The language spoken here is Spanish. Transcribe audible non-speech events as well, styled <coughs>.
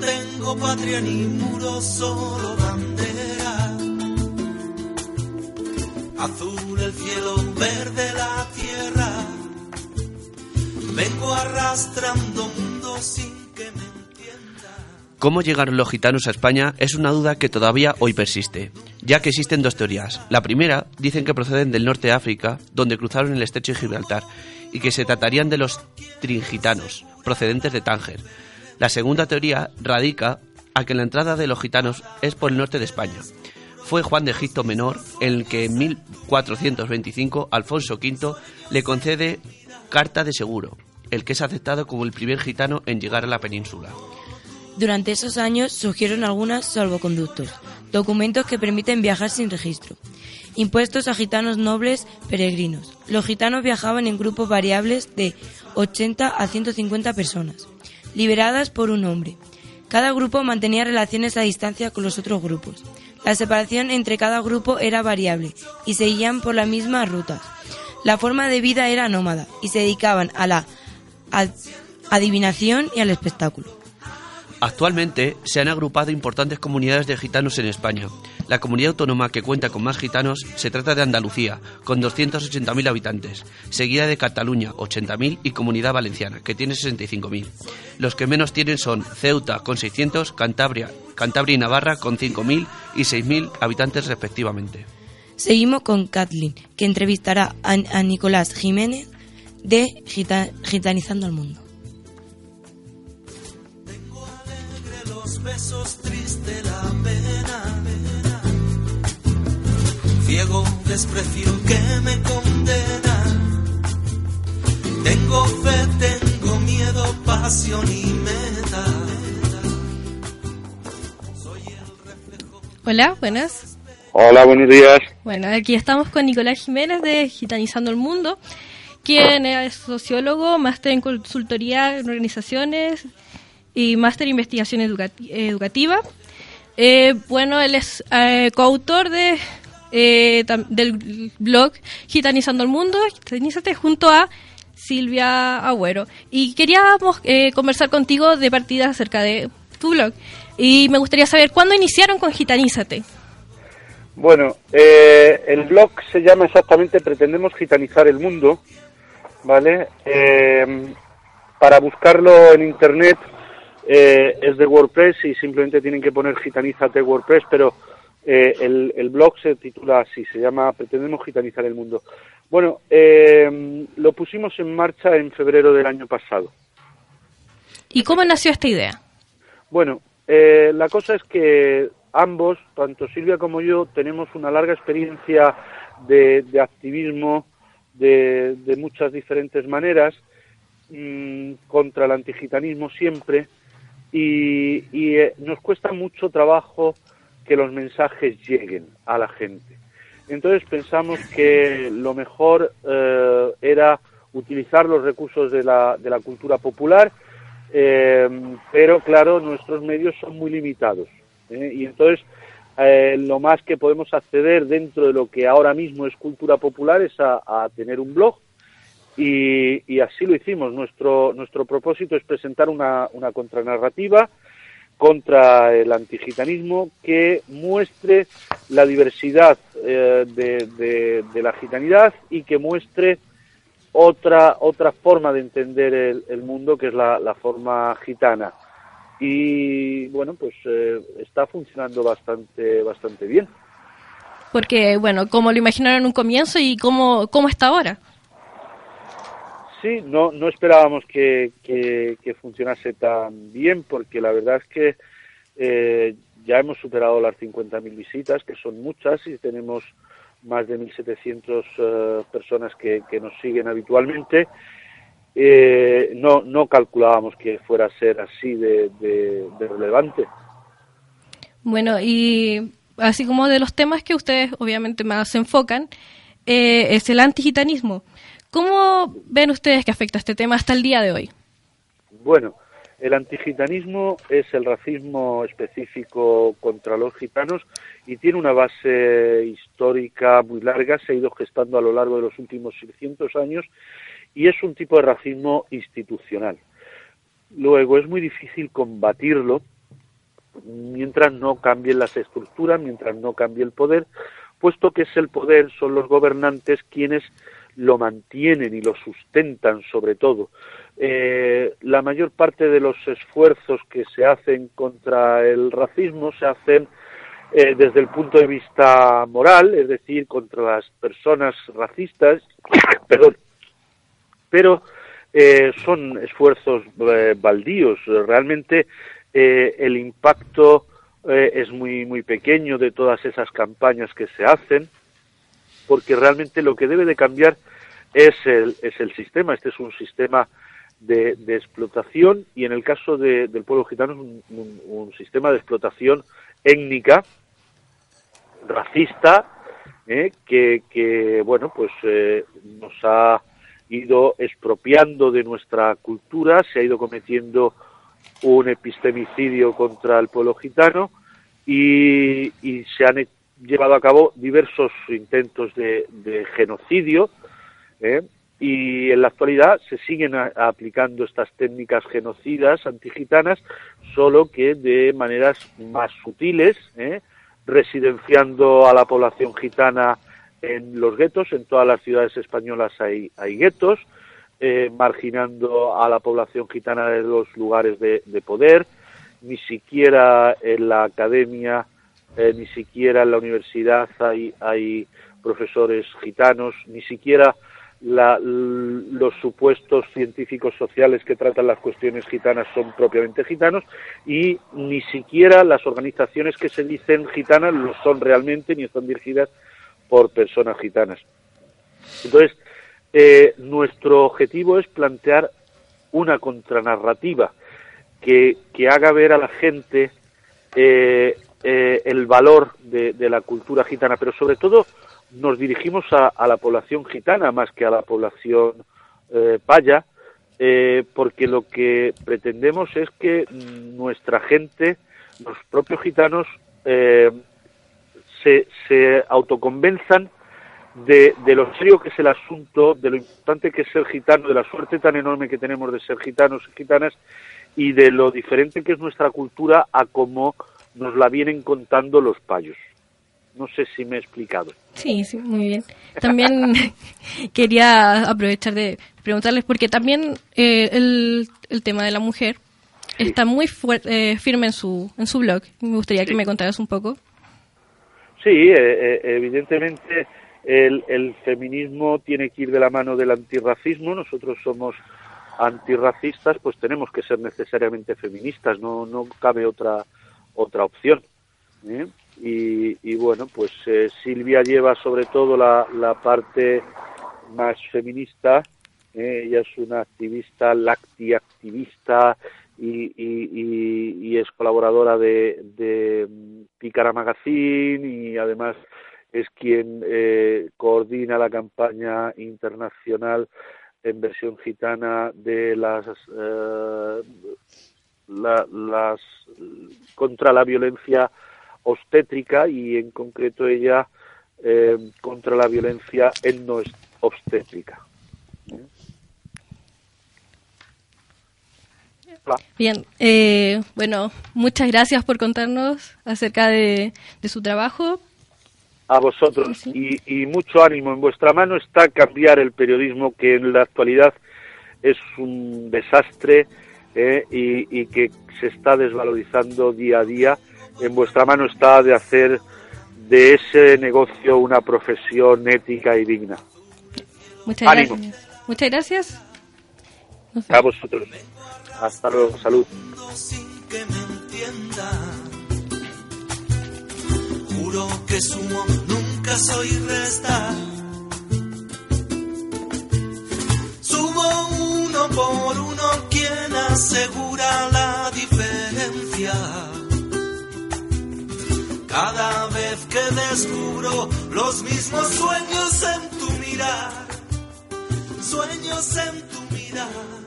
Tengo patria ni muro, solo bandera. Azul el cielo, verde la tierra. Vengo arrastrando mundo sin que me entienda. ¿Cómo llegaron los gitanos a España? Es una duda que todavía hoy persiste, ya que existen dos teorías. La primera dicen que proceden del norte de África, donde cruzaron el estrecho de Gibraltar, y que se tratarían de los tringitanos, procedentes de Tánger. La segunda teoría radica a que la entrada de los gitanos es por el norte de España. Fue Juan de Egipto Menor el que en 1425 Alfonso V le concede carta de seguro, el que es aceptado como el primer gitano en llegar a la península. Durante esos años surgieron algunos salvoconductos, documentos que permiten viajar sin registro, impuestos a gitanos nobles peregrinos. Los gitanos viajaban en grupos variables de 80 a 150 personas, liberadas por un hombre. Cada grupo mantenía relaciones a distancia con los otros grupos. La separación entre cada grupo era variable y seguían por las mismas rutas. La forma de vida era nómada y se dedicaban a la ad- adivinación y al espectáculo. Actualmente se han agrupado importantes comunidades de gitanos en España. La comunidad autónoma que cuenta con más gitanos se trata de Andalucía, con 280.000 habitantes, seguida de Cataluña, 80.000 y Comunidad Valenciana, que tiene 65.000. Los que menos tienen son Ceuta, con 600, Cantabria, Cantabria y Navarra, con 5.000 y 6.000 habitantes respectivamente. Seguimos con Kathleen, que entrevistará a, Nicolás Jiménez de Gita- Gitanizando al Mundo. Los besos, triste la pena. Ciego desprecio que me condena. Tengo fe, tengo miedo, pasión y meta. Soy el reflejo. Hola, buenas. Hola, buenos días. Bueno, aquí estamos con Nicolás Jiménez de Gitanizando el Mundo, quien es sociólogo, máster en consultoría en organizaciones y máster investigación educati- educativa. Eh, bueno, él es eh, coautor de, eh, del blog Gitanizando el Mundo, Gitanízate, junto a Silvia Agüero. Y queríamos eh, conversar contigo de partida acerca de tu blog. Y me gustaría saber, ¿cuándo iniciaron con Gitanízate? Bueno, eh, el blog se llama exactamente Pretendemos gitanizar el mundo, ¿vale? Para buscarlo en internet eh, es de WordPress y simplemente tienen que poner gitanízate WordPress, pero eh, el, el blog se titula así, se llama Pretendemos gitanizar el mundo. Bueno, eh, lo pusimos en marcha en febrero del año pasado. ¿Y cómo nació esta idea? Bueno, eh, la cosa es que ambos, tanto Silvia como yo, tenemos una larga experiencia de, de activismo de, de muchas diferentes maneras mm, contra el antigitanismo siempre y, eh, nos cuesta mucho trabajo que los mensajes lleguen a la gente. Entonces pensamos que lo mejor eh, era utilizar los recursos de la, de la cultura popular, eh, pero claro, nuestros medios son muy limitados. ¿eh? Y entonces lo más que podemos acceder dentro de lo que ahora mismo es cultura popular es a tener un blog y, y así lo hicimos. Nuestro, nuestro propósito es presentar una, una contranarrativa contra el antigitanismo que muestre la diversidad eh, de, de, la gitanidad y que muestre otra otra forma de entender el, el mundo que es la, la, forma gitana. Y bueno pues eh, está funcionando bastante bastante bien. Porque bueno como lo imaginaron en un comienzo y cómo cómo está ahora sí no no esperábamos que, que, funcionase tan bien porque la verdad es que eh, ya hemos superado las 50.000 visitas que son muchas y tenemos más de 1.700 uh, personas que, nos siguen habitualmente. Eh, no, no calculábamos que fuera a ser así de, de, relevante. Bueno, y así como de los temas que ustedes obviamente más enfocan, eh, es el antigitanismo. ¿Cómo ven ustedes que afecta este tema hasta el día de hoy? Bueno, el antigitanismo es el racismo específico contra los gitanos y tiene una base histórica muy larga, se ha ido gestando a lo largo de los últimos 600 años y es un tipo de racismo institucional. Luego es muy difícil combatirlo mientras no cambien las estructuras, mientras no cambie el poder, puesto que es el poder, son los gobernantes quienes lo mantienen y lo sustentan sobre todo. Eh, la mayor parte de los esfuerzos que se hacen contra el racismo se hacen eh, desde el punto de vista moral, es decir, contra las personas racistas, <coughs> perdón, pero eh, son esfuerzos baldíos. Realmente el impacto es muy muy pequeño de todas esas campañas que se hacen, porque realmente lo que debe de cambiar es el, es el sistema. Este es un sistema de, explotación y en el caso del pueblo gitano es un, sistema de explotación étnica, racista, eh, que, bueno, pues eh, nos ha ido expropiando de nuestra cultura, se ha ido cometiendo un epistemicidio contra el pueblo gitano y, se han llevado a cabo diversos intentos de, genocidio ¿eh? y en la actualidad se siguen aplicando estas técnicas genocidas antigitanas, solo que de maneras más sutiles, ¿eh? residenciando a la población gitana en los guetos, en todas las ciudades españolas hay, hay guetos, eh, marginando a la población gitana de los lugares de, poder, ni siquiera en la academia, ni siquiera en la universidad hay, hay profesores gitanos, ni siquiera los supuestos científicos sociales que tratan las cuestiones gitanas son propiamente gitanos y ni siquiera las organizaciones que se dicen gitanas lo son realmente ni están dirigidas por personas gitanas. Entonces, eh, nuestro objetivo es plantear una contranarrativa que, que haga ver a la gente eh, eh, el valor de, la cultura gitana, pero sobre todo nos dirigimos a, la población gitana más que a la población eh, paya, eh, porque lo que pretendemos es que nuestra gente, los propios gitanos, eh, se, se, autoconvenzan de, de, lo serio que es el asunto, de lo importante que es ser gitano, de la suerte tan enorme que tenemos de ser gitanos y gitanas y de lo diferente que es nuestra cultura a como nos la vienen contando los payos. No sé si me he explicado. Sí, sí, muy bien. También <laughs> quería aprovechar de preguntarles, porque también eh, el, el, tema de la mujer está muy eh, firme en su, en su blog. Me gustaría que me contaras un poco. Sí, eh, evidentemente el, el feminismo tiene que ir de la mano del antirracismo. Nosotros somos antirracistas, pues tenemos que ser necesariamente feministas, no, no cabe otra, otra opción. ¿eh? Y, bueno, pues eh, Silvia lleva sobre todo la, la parte más feminista, ¿eh? ella es una activista, lacti-activista y, y, es colaboradora de, de Pícara Magazine y además es quien coordina la campaña internacional en versión gitana de las las contra la violencia obstétrica y en concreto ella eh, contra la violencia no obstétrica. Bien, eh, bueno, muchas gracias por contarnos acerca de, su trabajo. A vosotros y, y, mucho ánimo. En vuestra mano está cambiar el periodismo que en la actualidad es un desastre eh, y, y que se está desvalorizando día a día en vuestra mano está de hacer de ese negocio una profesión ética y digna. Muchas gracias. Muchas gracias. A vosotros. Hasta luego. Salud. Juro que sumo nunca soy resta. Sumo uno por uno asegura la diferencia cada vez que descubro los mismos sueños en tu mirar, sueños en tu mirar.